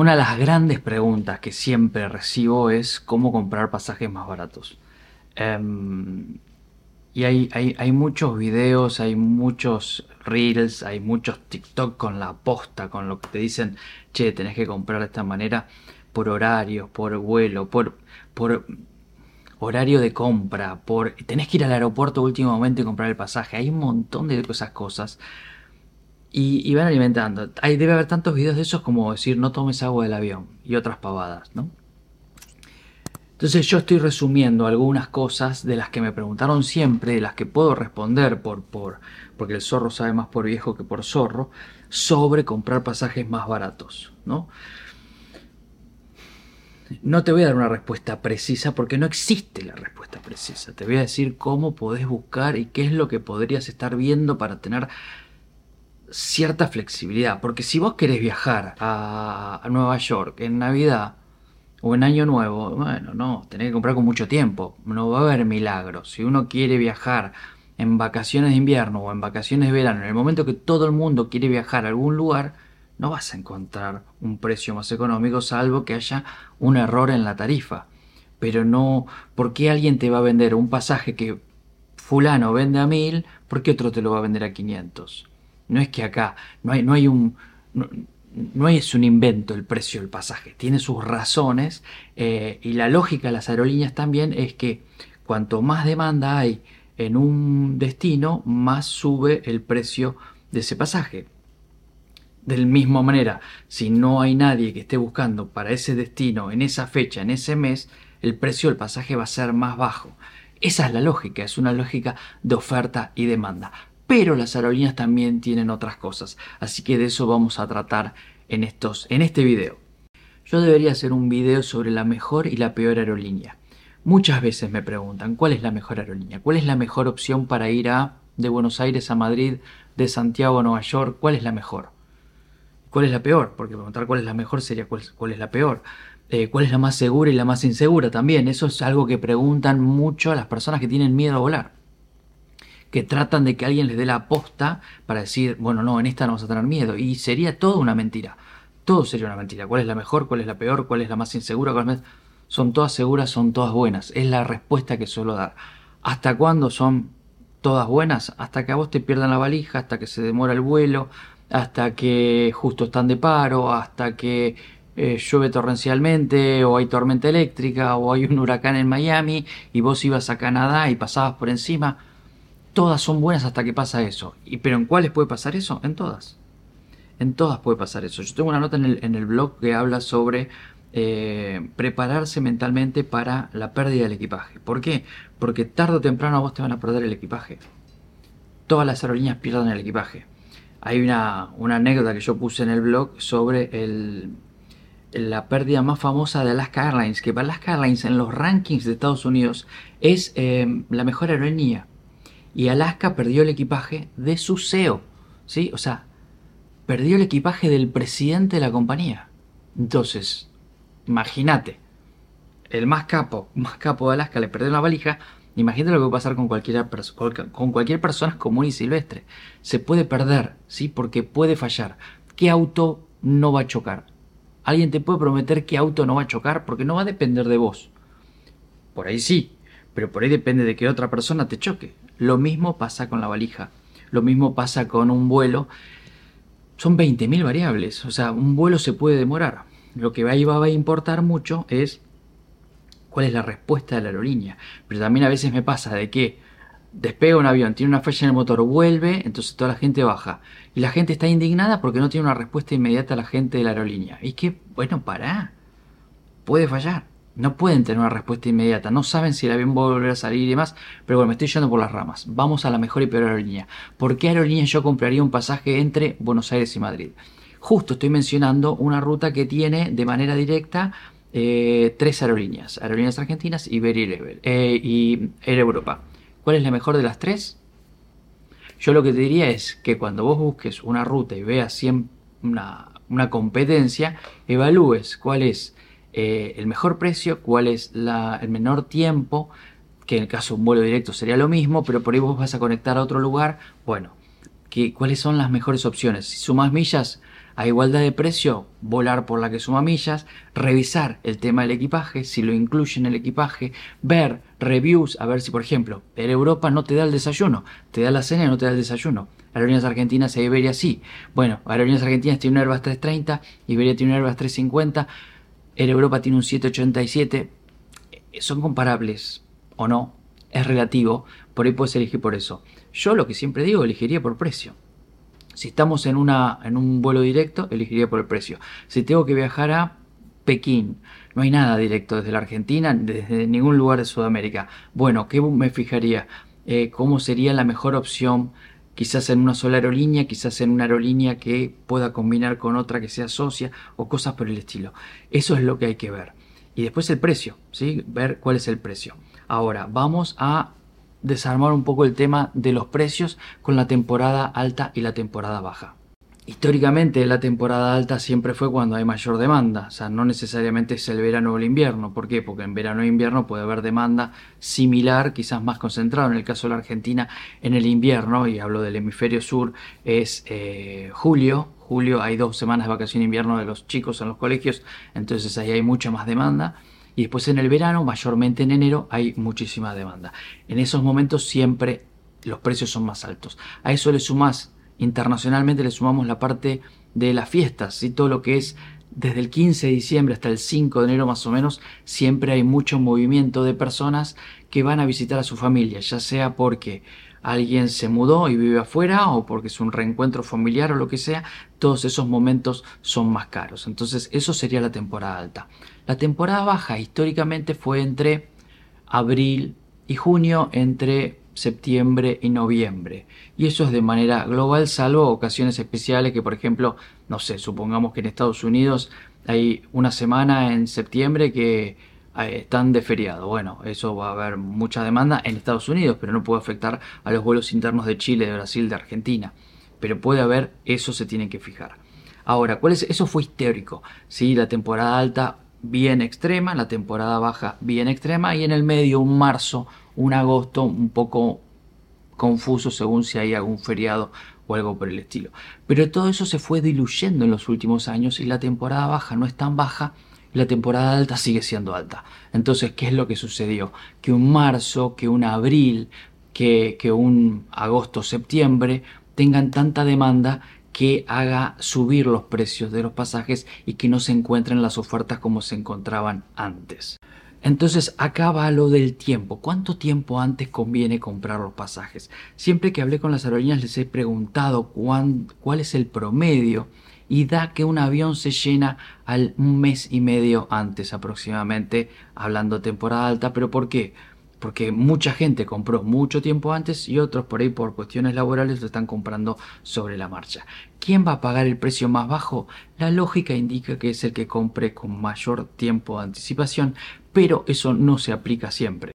Una de las grandes preguntas que siempre recibo es cómo comprar pasajes más baratos. Em, y hay, hay, muchos videos, hay muchos reels, hay muchos TikTok con la posta, con lo que te dicen, che, tenés que comprar de esta manera por horarios, por vuelo, por, por horario de compra, por tenés que ir al aeropuerto último momento y comprar el pasaje. Hay un montón de esas cosas. Y, van alimentando. Hay, debe haber tantos videos de esos como decir no tomes agua del avión y otras pavadas, ¿no? Entonces yo estoy resumiendo algunas cosas de las que me preguntaron siempre, de las que puedo responder por, por, porque el zorro sabe más por viejo que por zorro, sobre comprar pasajes más baratos, ¿no? No te voy a dar una respuesta precisa porque no existe la respuesta precisa. Te voy a decir cómo podés buscar y qué es lo que podrías estar viendo para tener cierta flexibilidad. Porque si vos querés viajar a, Nueva York en Navidad o en Año Nuevo, bueno, no, tenés que comprar con mucho tiempo. No va a haber milagros. Si uno quiere viajar en vacaciones de invierno o en vacaciones de verano, en el momento que todo el mundo quiere viajar a algún lugar, no vas a encontrar un precio más económico salvo que haya un error en la tarifa. Pero no, ¿por qué alguien te va a vender un pasaje que fulano vende a mil, ¿por qué otro te lo va a vender a 500? No es que acá no hay, no hay un... No, es un invento el precio del pasaje, tiene sus razones eh, y la lógica de las aerolíneas también es que cuanto más demanda hay en un destino, más sube el precio de ese pasaje. De la misma manera, si no hay nadie que esté buscando para ese destino, en esa fecha, en ese mes, el precio del pasaje va a ser más bajo. Esa es la lógica, es una lógica de oferta y demanda. Pero las aerolíneas también tienen otras cosas, así que de eso vamos a tratar en, estos, en este video. Yo debería hacer un video sobre la mejor y la peor aerolínea. Muchas veces me preguntan cuál es la mejor aerolínea, cuál es la mejor opción para ir a de Buenos Aires a Madrid, de Santiago a Nueva York, cuál es la mejor cuál es la peor, porque preguntar cuál es la mejor sería cuál, es la peor. Eh, cuál es la más segura y la más insegura también. Eso es algo que preguntan mucho a las personas que tienen miedo a volar. Que tratan de que alguien les dé la aposta para decir, bueno, no, en esta no vas a tener miedo. Y sería todo una mentira. Todo sería una mentira. ¿Cuál es la mejor? ¿Cuál es la peor? ¿Cuál es la más insegura? Son todas seguras, son todas buenas. Es la respuesta que suelo dar. ¿Hasta cuándo son todas buenas? Hasta que a vos te pierdan la valija, hasta que se demora el vuelo, hasta que justo están de paro, hasta que eh, llueve torrencialmente, o hay tormenta eléctrica, o hay un huracán en Miami, y vos ibas a Canadá y pasabas por encima. Todas son buenas hasta que pasa eso. ¿Y pero en cuáles puede pasar eso? En todas. En todas puede pasar eso. Yo tengo una nota en el, en el blog que habla sobre eh, prepararse mentalmente para la pérdida del equipaje. ¿Por qué? Porque tarde o temprano a vos te van a perder el equipaje. Todas las aerolíneas pierden el equipaje. Hay una, anécdota que yo puse en el blog sobre el, la pérdida más famosa de Alaska Airlines, que para Alaska Airlines en los rankings de Estados Unidos es eh, la mejor aerolínea. Y Alaska perdió el equipaje de su CEO, ¿sí? O sea, perdió el equipaje del presidente de la compañía. Entonces, imagínate, el más capo, más capo de Alaska le perdió la valija, Imagínate lo que puede pasar con cualquier, con cualquier persona común y silvestre. Se puede perder, ¿sí? Porque puede fallar. ¿Qué auto no va a chocar? Alguien te puede prometer qué auto no va a chocar porque no va a depender de vos. Por ahí sí, pero por ahí depende de que otra persona te choque. Lo mismo pasa con la valija. Lo mismo pasa con un vuelo. Son 20.000 variables. O sea, un vuelo se puede demorar. Lo que ahí va a importar mucho es cuál es la respuesta de la aerolínea. Pero también a veces me pasa de que despega un avión, tiene una falla en el motor, vuelve, entonces toda la gente baja. Y la gente está indignada porque no tiene una respuesta inmediata a la gente de la aerolínea. Y que, bueno, para. Puede fallar. No pueden tener una respuesta inmediata. No saben si el avión va a volver a salir y demás. Pero bueno, me estoy yendo por las ramas. Vamos a la mejor y peor aerolínea. ¿Por qué aerolínea yo compraría un pasaje entre Buenos Aires y Madrid? Justo estoy mencionando una ruta que tiene de manera directa eh, tres aerolíneas, Aerolíneas Argentinas, Iberia eh, y Air Europa. ¿Cuál es la mejor de las tres? Yo lo que te diría es que cuando vos busques una ruta y veas una, una competencia, evalúes cuál es eh, el mejor precio, cuál es el menor tiempo, que en el caso de un vuelo directo sería lo mismo, pero por ahí vos vas a conectar a otro lugar. Bueno, que, ¿cuáles son las mejores opciones? Si sumas millas, A igualdad de precio, volar por la que suma millas, revisar el tema del equipaje, si lo incluye en el equipaje, ver reviews, a ver si, por ejemplo, Air Europa no te da el desayuno, te da la cena y no te da el desayuno. Aerolíneas Argentinas e Iberia sí. Bueno, Aerolíneas Argentinas tiene un Airbus 330, Iberia tiene un Airbus 350, Air Europa tiene un 787. Son comparables o no, es relativo, por ahí puedes elegir por eso. Yo lo que siempre digo, elegiría por precio. Si estamos en, una, en un vuelo directo, elegiría por el precio. Si tengo que viajar a Pekín, no hay nada directo desde la Argentina, desde ningún lugar de Sudamérica. Bueno, ¿qué me fijaría? Eh, ¿Cómo sería la mejor opción? Quizás en una sola aerolínea, quizás en una aerolínea que pueda combinar con otra que sea socia o cosas por el estilo. Eso es lo que hay que ver. Y después el precio, ¿sí? Ver cuál es el precio. Ahora, vamos a desarmar un poco el tema de los precios con la temporada alta y la temporada baja. Históricamente la temporada alta siempre fue cuando hay mayor demanda, o sea, no necesariamente es el verano o el invierno. ¿Por qué? Porque en verano e invierno puede haber demanda similar, quizás más concentrada. En el caso de la Argentina, en el invierno, y hablo del hemisferio sur, es eh, julio. Julio hay dos semanas de vacación invierno de los chicos en los colegios, entonces ahí hay mucha más demanda. Y después en el verano, mayormente en enero, hay muchísima demanda. En esos momentos siempre los precios son más altos. A eso le sumas, internacionalmente le sumamos la parte de las fiestas, y todo lo que es desde el 15 de diciembre hasta el 5 de enero más o menos, siempre hay mucho movimiento de personas que van a visitar a su familia, ya sea porque alguien se mudó y vive afuera o porque es un reencuentro familiar o lo que sea, todos esos momentos son más caros. Entonces eso sería la temporada alta. La temporada baja históricamente fue entre abril y junio, entre septiembre y noviembre. Y eso es de manera global, salvo ocasiones especiales que, por ejemplo, no sé, supongamos que en Estados Unidos hay una semana en septiembre que eh, están de feriado. Bueno, eso va a haber mucha demanda en Estados Unidos, pero no puede afectar a los vuelos internos de Chile, de Brasil, de Argentina. Pero puede haber, eso se tiene que fijar. Ahora, ¿cuál es? Eso fue histórico. Sí, la temporada alta bien extrema, la temporada baja bien extrema y en el medio un marzo, un agosto un poco confuso según si hay algún feriado o algo por el estilo. Pero todo eso se fue diluyendo en los últimos años y la temporada baja no es tan baja la temporada alta sigue siendo alta. Entonces, ¿qué es lo que sucedió? Que un marzo, que un abril, que, que un agosto-septiembre tengan tanta demanda que haga subir los precios de los pasajes y que no se encuentren las ofertas como se encontraban antes. Entonces acá va lo del tiempo. ¿Cuánto tiempo antes conviene comprar los pasajes? Siempre que hablé con las aerolíneas les he preguntado cuál es el promedio y da que un avión se llena al un mes y medio antes aproximadamente, hablando temporada alta, pero ¿por qué? Porque mucha gente compró mucho tiempo antes y otros por ahí por cuestiones laborales lo están comprando sobre la marcha. ¿Quién va a pagar el precio más bajo? La lógica indica que es el que compre con mayor tiempo de anticipación, pero eso no se aplica siempre.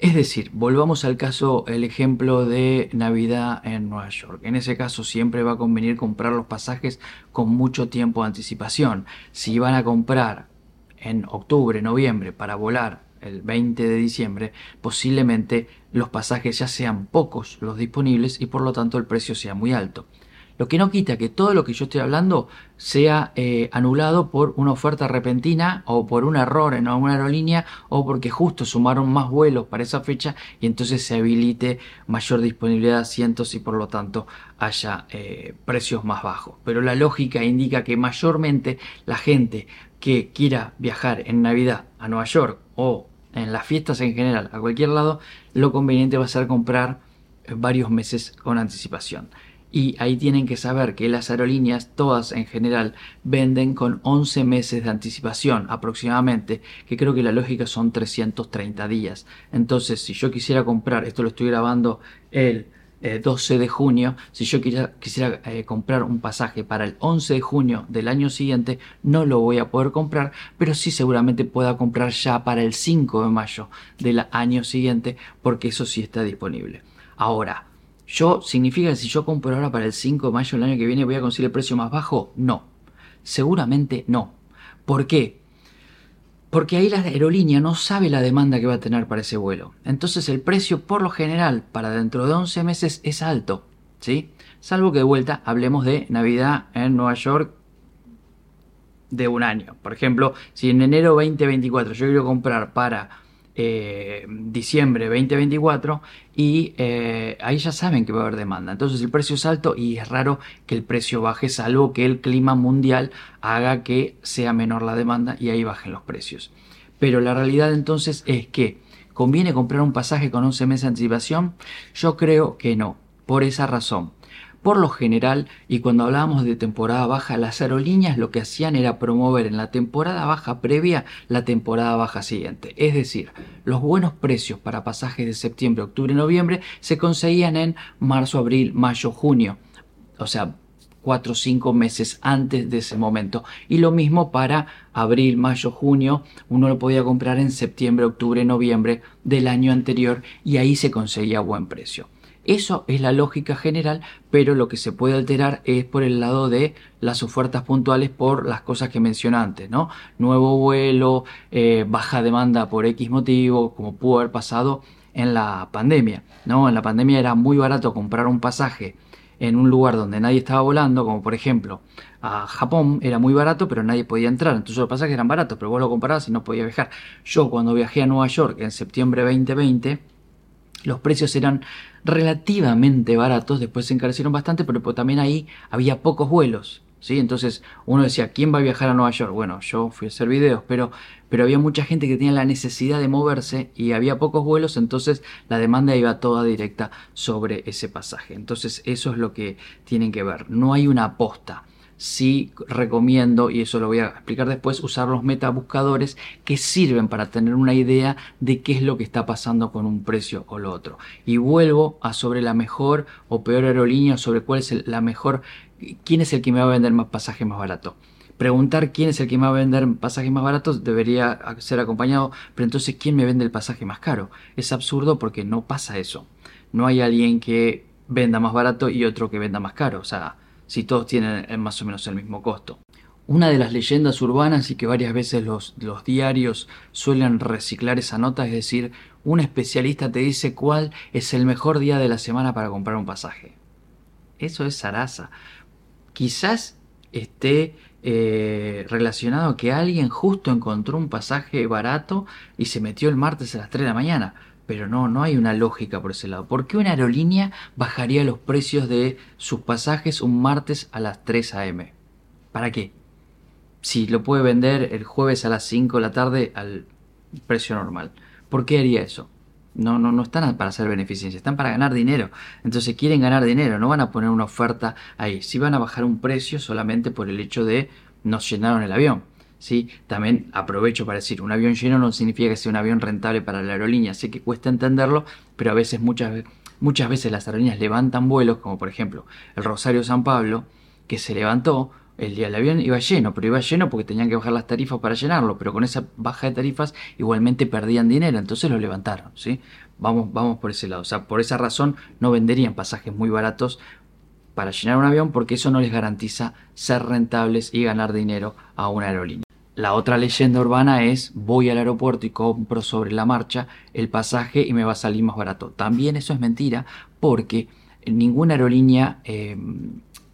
Es decir, volvamos al caso, el ejemplo de Navidad en Nueva York. En ese caso siempre va a convenir comprar los pasajes con mucho tiempo de anticipación. Si van a comprar en octubre, noviembre para volar el 20 de diciembre, posiblemente los pasajes ya sean pocos los disponibles y por lo tanto el precio sea muy alto. Lo que no quita que todo lo que yo estoy hablando sea eh, anulado por una oferta repentina o por un error en alguna aerolínea o porque justo sumaron más vuelos para esa fecha y entonces se habilite mayor disponibilidad de asientos y por lo tanto haya eh, precios más bajos. Pero la lógica indica que mayormente la gente que quiera viajar en Navidad a Nueva York o en las fiestas en general a cualquier lado, lo conveniente va a ser comprar varios meses con anticipación. Y ahí tienen que saber que las aerolíneas, todas en general, venden con 11 meses de anticipación aproximadamente, que creo que la lógica son 330 días. Entonces, si yo quisiera comprar, esto lo estoy grabando el 12 eh, de junio, si yo quisiera, eh, comprar un pasaje para el 11 de junio del año siguiente, no lo voy a poder comprar, pero sí seguramente pueda comprar ya para el 5 de mayo del año siguiente, porque eso sí está disponible. Ahora, ¿Yo significa que si yo compro ahora para el 5 de mayo del año que viene voy a conseguir el precio más bajo? No. Seguramente no. ¿Por qué? Porque ahí la aerolínea no sabe la demanda que va a tener para ese vuelo. Entonces el precio por lo general para dentro de 11 meses es alto. ¿sí? salvo que de vuelta hablemos de Navidad en Nueva York de un año. Por ejemplo, si en enero 2024 yo quiero comprar para eh, diciembre 2024 y eh, ahí ya saben que va a haber demanda. Entonces el precio es alto y es raro que el precio baje salvo que el clima mundial haga que sea menor la demanda y ahí bajen los precios. Pero la realidad entonces es que ¿conviene comprar un pasaje con 11 meses de anticipación? Yo creo que no, por esa razón. Por lo general, y cuando hablábamos de temporada baja, las aerolíneas lo que hacían era promover en la temporada baja previa la temporada baja siguiente. Es decir, los buenos precios para pasajes de septiembre, octubre, noviembre se conseguían en marzo, abril, mayo, junio. O sea, cuatro o cinco meses antes de ese momento. Y lo mismo para abril, mayo, junio. Uno lo podía comprar en septiembre, octubre, noviembre del año anterior y ahí se conseguía buen precio. Eso es la lógica general, pero lo que se puede alterar es por el lado de las ofertas puntuales por las cosas que mencioné antes, ¿no? Nuevo vuelo, eh, baja demanda por X motivo, como pudo haber pasado en la pandemia, ¿no? En la pandemia era muy barato comprar un pasaje en un lugar donde nadie estaba volando, como por ejemplo a Japón, era muy barato, pero nadie podía entrar. Entonces los pasajes eran baratos, pero vos lo comprabas y no podías viajar. Yo cuando viajé a Nueva York en septiembre 2020, los precios eran relativamente baratos, después se encarecieron bastante, pero también ahí había pocos vuelos. ¿sí? Entonces uno decía, ¿quién va a viajar a Nueva York? Bueno, yo fui a hacer videos, pero, pero había mucha gente que tenía la necesidad de moverse y había pocos vuelos, entonces la demanda iba toda directa sobre ese pasaje. Entonces eso es lo que tienen que ver. No hay una aposta sí recomiendo, y eso lo voy a explicar después, usar los metabuscadores que sirven para tener una idea de qué es lo que está pasando con un precio o lo otro. Y vuelvo a sobre la mejor o peor aerolínea, sobre cuál es la mejor, quién es el que me va a vender más pasaje más barato preguntar quién es el que me va a vender pasajes más baratos debería ser acompañado, pero entonces quién me vende el pasaje más caro. Es absurdo porque no pasa eso. No hay alguien que venda más barato y otro que venda más caro. O sea, si todos tienen eh, más o menos el mismo costo. Una de las leyendas urbanas y que varias veces los, diarios suelen reciclar esa nota es decir, un especialista te dice cuál es el mejor día de la semana para comprar un pasaje. Eso es zaraza. Quizás esté eh, relacionado que alguien justo encontró un pasaje barato y se metió el martes a las 3 de la mañana pero no, no hay una lógica por ese lado. ¿Por qué una aerolínea bajaría los precios de sus pasajes un martes a las 3 a.m.? ¿Para qué? Si lo puede vender el jueves a las 5 de la tarde al precio normal. ¿Por qué haría eso? No, no, no están para hacer beneficencia, están para ganar dinero. Entonces quieren ganar dinero, no van a poner una oferta ahí. Si van a bajar un precio solamente por el hecho de nos llenaron el avión. También aprovecho para decir, un avión lleno no significa que sea un avión rentable para la aerolínea, sé que cuesta entenderlo, pero a veces muchas, muchas veces las aerolíneas levantan vuelos, como por ejemplo el Rosario San Pablo, que se levantó, el día del avión iba lleno, pero iba lleno porque tenían que bajar las tarifas para llenarlo, pero con esa baja de tarifas igualmente perdían dinero, entonces lo levantaron. Vamos, vamos por ese lado, o sea, por esa razón no venderían pasajes muy baratos para llenar un avión porque eso no les garantiza ser rentables y ganar dinero a una aerolínea. La otra leyenda urbana es voy al aeropuerto y compro sobre la marcha el pasaje y me va a salir más barato. También eso es mentira porque ninguna aerolínea eh,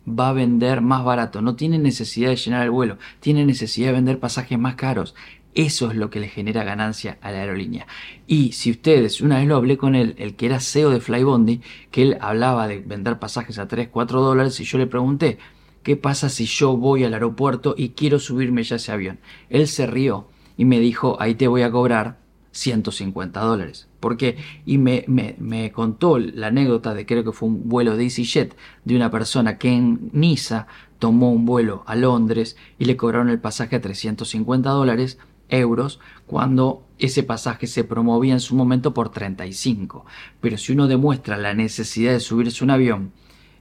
va a vender más barato. No tiene necesidad de llenar el vuelo, tiene necesidad de vender pasajes más caros. Eso es lo que le genera ganancia a la aerolínea. Y si ustedes, una vez lo hablé con él, el que era CEO de Flybondi, que él hablaba de vender pasajes a 3, 4 dólares, y yo le pregunté, ¿qué pasa si yo voy al aeropuerto y quiero subirme ya ese avión? Él se rió y me dijo, ahí te voy a cobrar 150 dólares. ¿Por qué? Y me, me, contó la anécdota de creo que fue un vuelo de EasyJet de una persona que en Niza tomó un vuelo a Londres y le cobraron el pasaje a 350 dólares euros cuando ese pasaje se promovía en su momento por 35. Pero si uno demuestra la necesidad de subirse un avión,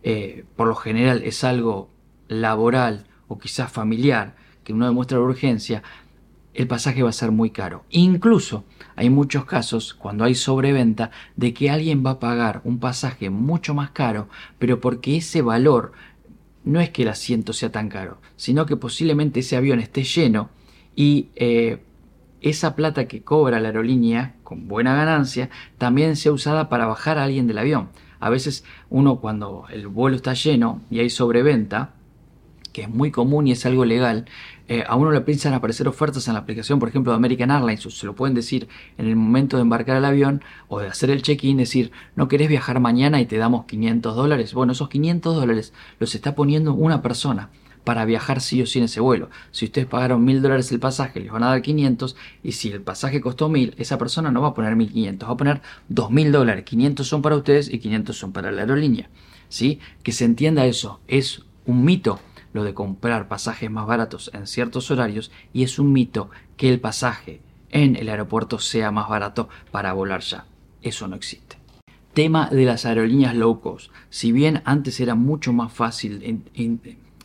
eh, por lo general es algo laboral o quizás familiar, que uno demuestra urgencia, el pasaje va a ser muy caro. Incluso hay muchos casos, cuando hay sobreventa, de que alguien va a pagar un pasaje mucho más caro, pero porque ese valor no es que el asiento sea tan caro, sino que posiblemente ese avión esté lleno y eh, esa plata que cobra la aerolínea con buena ganancia también sea usada para bajar a alguien del avión. A veces uno cuando el vuelo está lleno y hay sobreventa, que es muy común y es algo legal, eh, a uno le piensan aparecer ofertas en la aplicación, por ejemplo, de American Airlines, se lo pueden decir en el momento de embarcar al avión o de hacer el check-in, decir, no querés viajar mañana y te damos 500 dólares. Bueno, esos 500 dólares los está poniendo una persona para viajar sí o sí en ese vuelo. Si ustedes pagaron 1000 dólares el pasaje, les van a dar 500 y si el pasaje costó 1000, esa persona no va a poner 1500, va a poner 2000 dólares. 500 son para ustedes y 500 son para la aerolínea. ¿Sí? Que se entienda eso, es un mito lo de comprar pasajes más baratos en ciertos horarios y es un mito que el pasaje en el aeropuerto sea más barato para volar ya. Eso no existe. Tema de las aerolíneas low cost. Si bien antes era mucho más fácil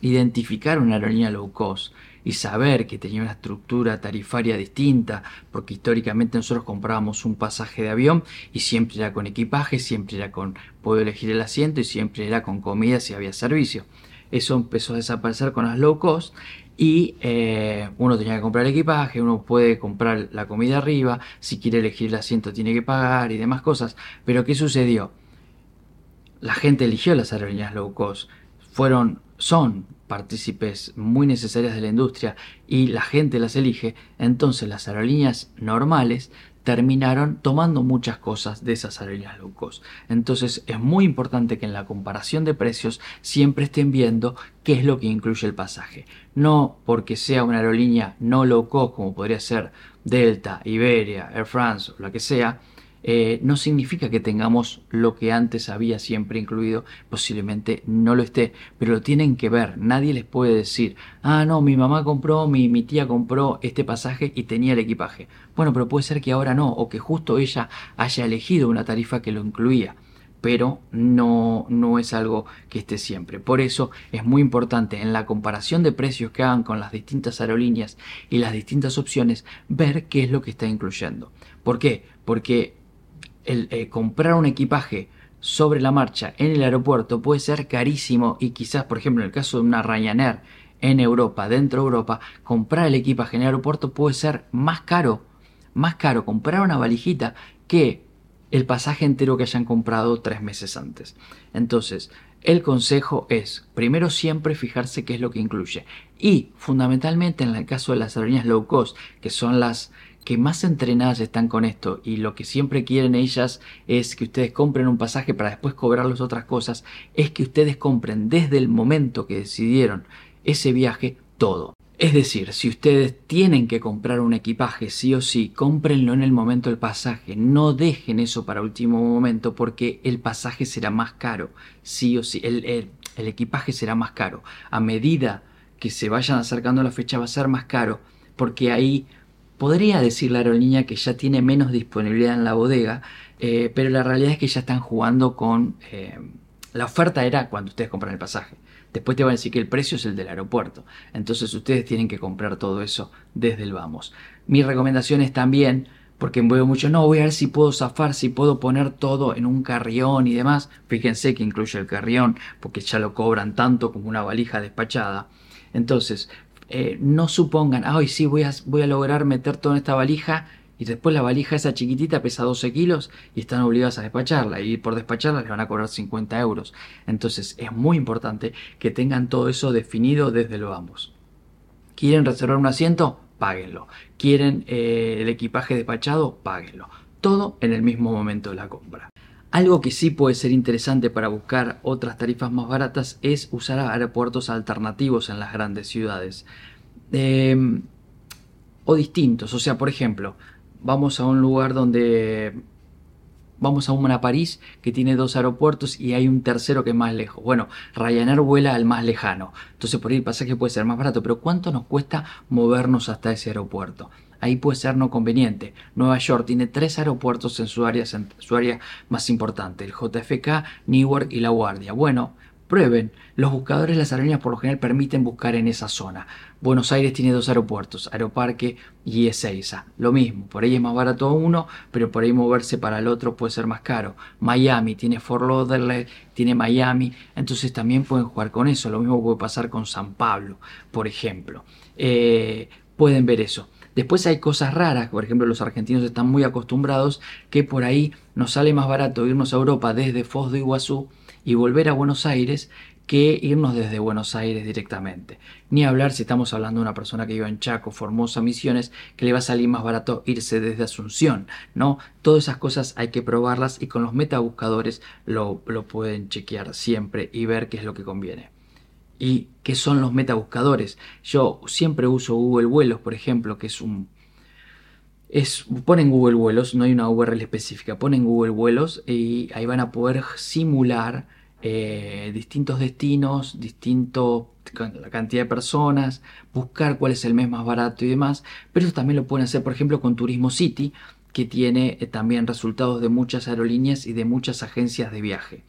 identificar una aerolínea low cost y saber que tenía una estructura tarifaria distinta, porque históricamente nosotros comprábamos un pasaje de avión y siempre era con equipaje, siempre era con puedo elegir el asiento y siempre era con comida si había servicio. Eso empezó a desaparecer con las low cost y eh, uno tenía que comprar equipaje, uno puede comprar la comida arriba, si quiere elegir el asiento tiene que pagar y demás cosas. Pero ¿qué sucedió? La gente eligió las aerolíneas low cost, fueron, son partícipes muy necesarias de la industria y la gente las elige, entonces las aerolíneas normales terminaron tomando muchas cosas de esas aerolíneas low cost. Entonces es muy importante que en la comparación de precios siempre estén viendo qué es lo que incluye el pasaje. No porque sea una aerolínea no low cost como podría ser Delta, Iberia, Air France o la que sea, eh, no significa que tengamos lo que antes había siempre incluido, posiblemente no lo esté, pero lo tienen que ver, nadie les puede decir, ah, no, mi mamá compró, mi, mi tía compró este pasaje y tenía el equipaje. Bueno, pero puede ser que ahora no, o que justo ella haya elegido una tarifa que lo incluía pero no, no es algo que esté siempre. Por eso es muy importante en la comparación de precios que hagan con las distintas aerolíneas y las distintas opciones, ver qué es lo que está incluyendo. ¿Por qué? Porque el eh, comprar un equipaje sobre la marcha en el aeropuerto puede ser carísimo y quizás, por ejemplo, en el caso de una Ryanair en Europa, dentro de Europa, comprar el equipaje en el aeropuerto puede ser más caro, más caro comprar una valijita que el pasaje entero que hayan comprado tres meses antes. Entonces, el consejo es, primero siempre fijarse qué es lo que incluye. Y, fundamentalmente, en el caso de las aerolíneas low cost, que son las que más entrenadas están con esto y lo que siempre quieren ellas es que ustedes compren un pasaje para después cobrarles otras cosas, es que ustedes compren desde el momento que decidieron ese viaje todo. Es decir, si ustedes tienen que comprar un equipaje sí o sí, cómprenlo en el momento del pasaje. No dejen eso para último momento porque el pasaje será más caro. Sí o sí, el, equipaje será más caro. A medida que se vayan acercando la fecha va a ser más caro porque ahí Podría decir la aerolínea que ya tiene menos disponibilidad en la bodega, eh, pero la realidad es que ya están jugando con... Eh, la oferta era cuando ustedes compran el pasaje. Después te van a decir que el precio es el del aeropuerto. Entonces ustedes tienen que comprar todo eso desde el vamos. Mi recomendación es también, porque veo mucho, no, voy a ver si puedo zafar, si puedo poner todo en un carrión y demás. Fíjense que incluye el carrión, porque ya lo cobran tanto como una valija despachada. Entonces, eh, no supongan, ay, sí, voy a, voy a lograr meter todo en esta valija y después la valija esa chiquitita pesa 12 kilos y están obligados a despacharla y por despacharla les van a cobrar 50 euros. Entonces es muy importante que tengan todo eso definido desde lo ambos. ¿Quieren reservar un asiento? Páguenlo. ¿Quieren eh, el equipaje despachado? Páguenlo. Todo en el mismo momento de la compra. Algo que sí puede ser interesante para buscar otras tarifas más baratas es usar aeropuertos alternativos en las grandes ciudades. Em, o distintos. O sea, por ejemplo, vamos a un lugar donde vamos a una París que tiene dos aeropuertos y hay un tercero que es más lejos. Bueno, Ryanair vuela al más lejano. Entonces por ahí el pasaje puede ser más barato, pero ¿cuánto nos cuesta movernos hasta ese aeropuerto? ahí puede ser no conveniente. Nueva York tiene tres aeropuertos en su área, su área más importante, el JFK, Newark y La Guardia. Bueno, prueben. Los buscadores de las aerolíneas por lo general permiten buscar en esa zona. Buenos Aires tiene dos aeropuertos, Aeroparque y Ezeiza. Lo mismo, por ahí es más barato uno, pero por ahí moverse para el otro puede ser más caro. Miami tiene Fort Lauderdale, tiene Miami, entonces también pueden jugar con eso. Lo mismo puede pasar con San Pablo, por ejemplo. Eh, pueden ver eso. Después hay cosas raras, por ejemplo los argentinos están muy acostumbrados que por ahí nos sale más barato irnos a Europa desde Foz de Iguazú y volver a Buenos Aires que irnos desde Buenos Aires directamente. Ni hablar si estamos hablando de una persona que vive en Chaco, Formosa, Misiones, que le va a salir más barato irse desde Asunción, ¿no? Todas esas cosas hay que probarlas y con los metabuscadores lo, lo pueden chequear siempre y ver qué es lo que conviene. ¿Y qué son los metabuscadores? Yo siempre uso Google Vuelos, por ejemplo, que es un... Es, ponen Google Vuelos, no hay una URL específica, ponen Google Vuelos y ahí van a poder simular eh, distintos destinos, distinto la cantidad de personas, buscar cuál es el mes más barato y demás, pero eso también lo pueden hacer, por ejemplo, con Turismo City, que tiene eh, también resultados de muchas aerolíneas y de muchas agencias de viaje.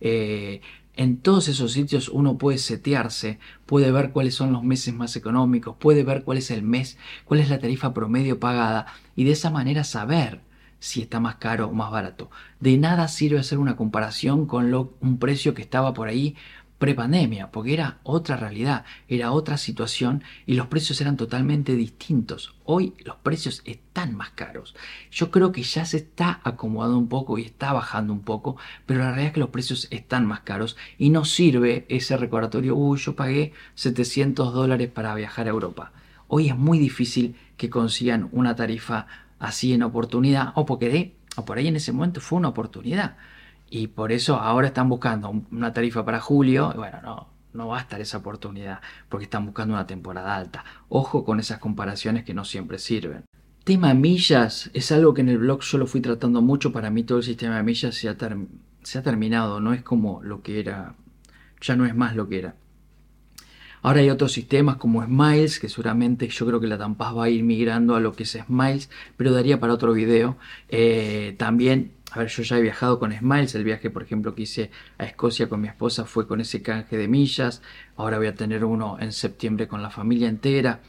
Eh, en todos esos sitios uno puede setearse, puede ver cuáles son los meses más económicos, puede ver cuál es el mes, cuál es la tarifa promedio pagada y de esa manera saber si está más caro o más barato. De nada sirve hacer una comparación con lo, un precio que estaba por ahí prepandemia, porque era otra realidad, era otra situación y los precios eran totalmente distintos. Hoy los precios están más caros. Yo creo que ya se está acomodando un poco y está bajando un poco, pero la realidad es que los precios están más caros y no sirve ese recordatorio, uy, yo pagué 700 dólares para viajar a Europa. Hoy es muy difícil que consigan una tarifa así en oportunidad o porque o por ahí en ese momento fue una oportunidad y por eso ahora están buscando una tarifa para julio y bueno no no va a estar esa oportunidad porque están buscando una temporada alta. Ojo con esas comparaciones que no siempre sirven. Tema millas es algo que en el blog yo lo fui tratando mucho para mí todo el sistema de millas se ha, se ha terminado no es como lo que era ya no es más lo que era. Ahora hay otros sistemas como Smiles, que seguramente yo creo que la Tampas va a ir migrando a lo que es Smiles, pero daría para otro video. Eh, también, a ver, yo ya he viajado con Smiles, el viaje por ejemplo que hice a Escocia con mi esposa fue con ese canje de millas, ahora voy a tener uno en septiembre con la familia entera.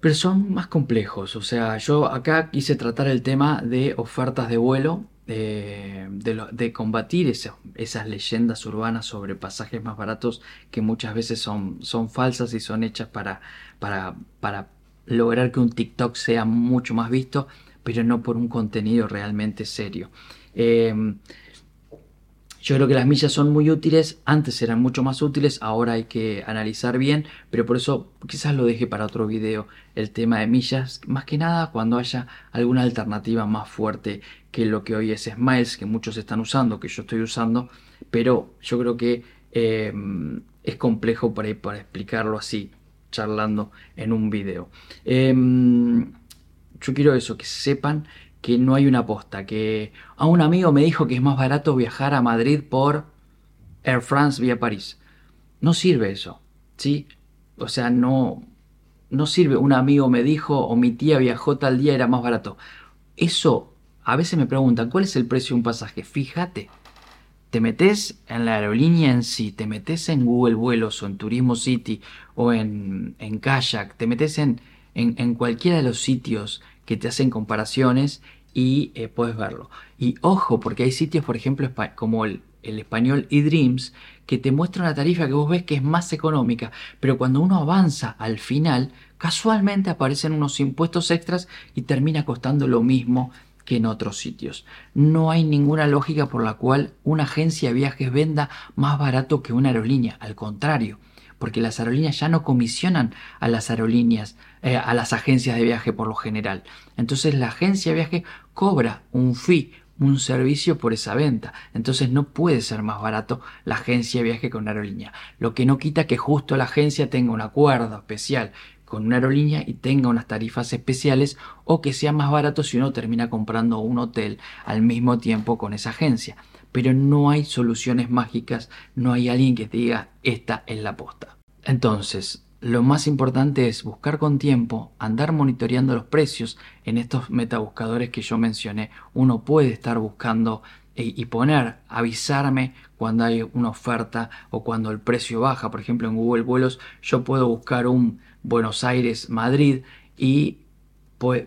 Pero son más complejos, o sea, yo acá quise tratar el tema de ofertas de vuelo de, de, combatir esas leyendas urbanas sobre pasajes más baratos que muchas veces son, falsas y son hechas para lograr que un TikTok sea mucho más visto, pero no por un contenido realmente serio. Em, yo creo que las millas son muy útiles, antes eran mucho más útiles, ahora hay que analizar bien, pero por eso quizás lo deje para otro video el tema de millas, más que nada cuando haya alguna alternativa más fuerte que lo que hoy es Smiles, que muchos están usando, que yo estoy usando, pero yo creo que em, es complejo para, explicarlo así, charlando en un video. Em, yo quiero eso, que sepan que no hay una posta, que a un amigo me dijo que es más barato viajar a Madrid por Air France vía París. No sirve eso, ¿sí? O sea, no, no sirve. Un amigo me dijo o mi tía viajó tal día era más barato. Eso, a veces me preguntan, ¿cuál es el precio de un pasaje? Fíjate, te metes en la aerolínea en sí, te metes en Google Vuelos o en Turismo City o en, en Kayak, te metes en, en cualquiera de los sitios que te hacen comparaciones y eh, puedes verlo. Y ojo, porque hay sitios, por ejemplo, como el, el español eDreams, que te muestra una tarifa que vos ves que es más económica, pero cuando uno avanza al final, casualmente aparecen unos impuestos extras y termina costando lo mismo que en otros sitios. No hay ninguna lógica por la cual una agencia de viajes venda más barato que una aerolínea, al contrario porque las aerolíneas ya no comisionan a las aerolíneas, eh, a las agencias de viaje por lo general. Entonces la agencia de viaje cobra un fee, un servicio por esa venta. Entonces no puede ser más barato la agencia de viaje con una aerolínea. Lo que no quita que justo la agencia tenga un acuerdo especial con una aerolínea y tenga unas tarifas especiales o que sea más barato si uno termina comprando un hotel al mismo tiempo con esa agencia pero no hay soluciones mágicas, no hay alguien que te diga esta es la posta. Entonces, lo más importante es buscar con tiempo, andar monitoreando los precios en estos metabuscadores que yo mencioné. Uno puede estar buscando y poner, avisarme cuando hay una oferta o cuando el precio baja. Por ejemplo, en Google Vuelos yo puedo buscar un Buenos Aires Madrid y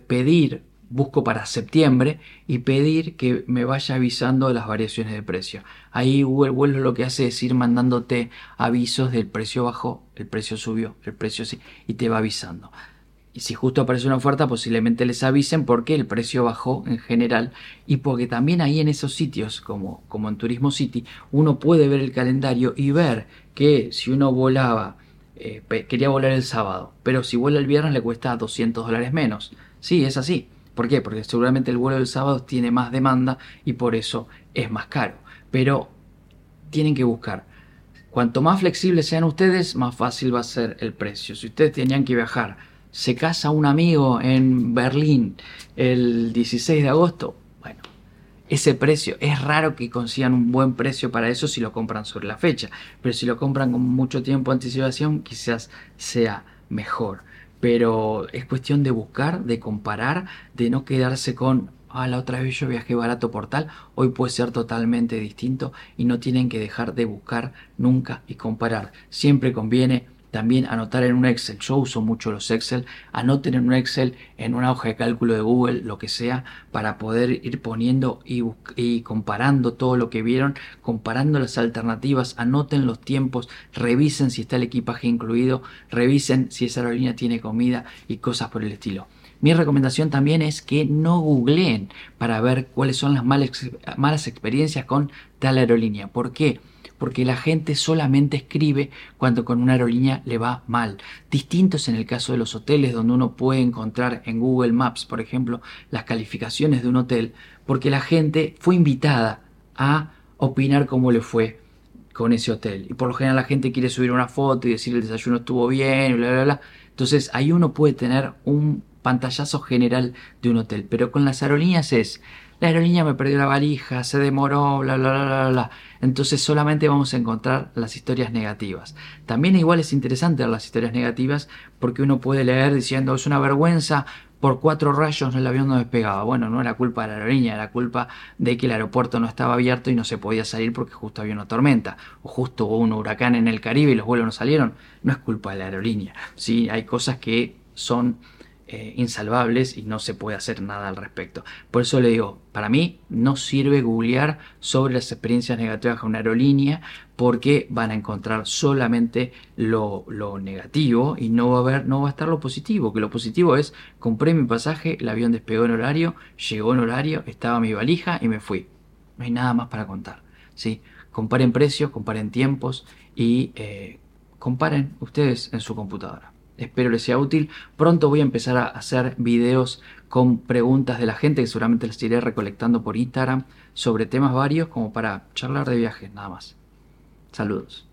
pedir busco para septiembre y pedir que me vaya avisando de las variaciones de precio. Ahí Google Vuelos lo que hace es ir mandándote avisos del precio bajó, el precio subió, el precio sí, y te va avisando. Y si justo aparece una oferta, posiblemente les avisen porque el precio bajó en general y porque también ahí en esos sitios, como, como en Turismo City, uno puede ver el calendario y ver que si uno volaba, eh, quería volar el sábado, pero si vuela el viernes le cuesta 200 dólares menos. Sí, es así. ¿Por qué? Porque seguramente el vuelo del sábado tiene más demanda y por eso es más caro. Pero tienen que buscar. Cuanto más flexibles sean ustedes, más fácil va a ser el precio. Si ustedes tenían que viajar se casa un amigo en Berlín el 16 de agosto, bueno, ese precio, es raro que consigan un buen precio para eso si lo compran sobre la fecha, pero si lo compran con mucho tiempo de anticipación, quizás sea mejor. Pero es cuestión de buscar, de comparar, de no quedarse con, ah, la otra vez yo viajé barato por tal, hoy puede ser totalmente distinto y no tienen que dejar de buscar nunca y comparar. Siempre conviene también anotar en un Excel. Yo uso mucho los Excel. Anoten en un Excel, en una hoja de cálculo de Google, lo que sea, para poder ir poniendo y, y, comparando todo lo que vieron, comparando las alternativas. Anoten los tiempos, revisen si está el equipaje incluido, revisen si esa aerolínea tiene comida y cosas por el estilo. Mi recomendación también es que no googleen para ver cuáles son las malas, malas experiencias con tal aerolínea. ¿Por qué? Porque la gente solamente escribe cuando con una aerolínea le va mal. Distintos en el caso de los hoteles donde uno puede encontrar en Google Maps, por ejemplo, las calificaciones de un hotel, porque la gente fue invitada a opinar cómo le fue con ese hotel. Y por lo general la gente quiere subir una foto y decir el desayuno estuvo bien, bla, bla, bla. Entonces ahí uno puede tener un pantallazo general de un hotel. Pero con las aerolíneas es la aerolínea me perdió la valija, se demoró, bla, bla, bla, bla, bla. Entonces solamente vamos a encontrar las historias negativas. También igual es interesante las historias negativas porque uno puede leer diciendo es una vergüenza, por cuatro rayos el avión no despegaba. Bueno, no era culpa de la aerolínea, era culpa de que el aeropuerto no estaba abierto y no se podía salir porque justo había una tormenta. O justo hubo un huracán en el Caribe y los vuelos no salieron. No es culpa de la aerolínea. Sí, hay cosas que son eh, insalvables y no se puede hacer nada al respecto. Por eso le digo, para mí no sirve googlear sobre las experiencias negativas con una aerolínea porque van a encontrar solamente lo, negativo y no va a haber, no va a estar lo positivo, que lo positivo es compré mi pasaje, el avión despegó en horario, llegó en horario, estaba mi valija y me fui. No hay nada más para contar. ¿sí? Comparen precios, comparen tiempos y eh, comparen ustedes en su computadora. Espero les sea útil. Pronto voy a empezar a hacer videos con preguntas de la gente que seguramente las iré recolectando por Instagram sobre temas varios como para charlar de viajes nada más. Saludos.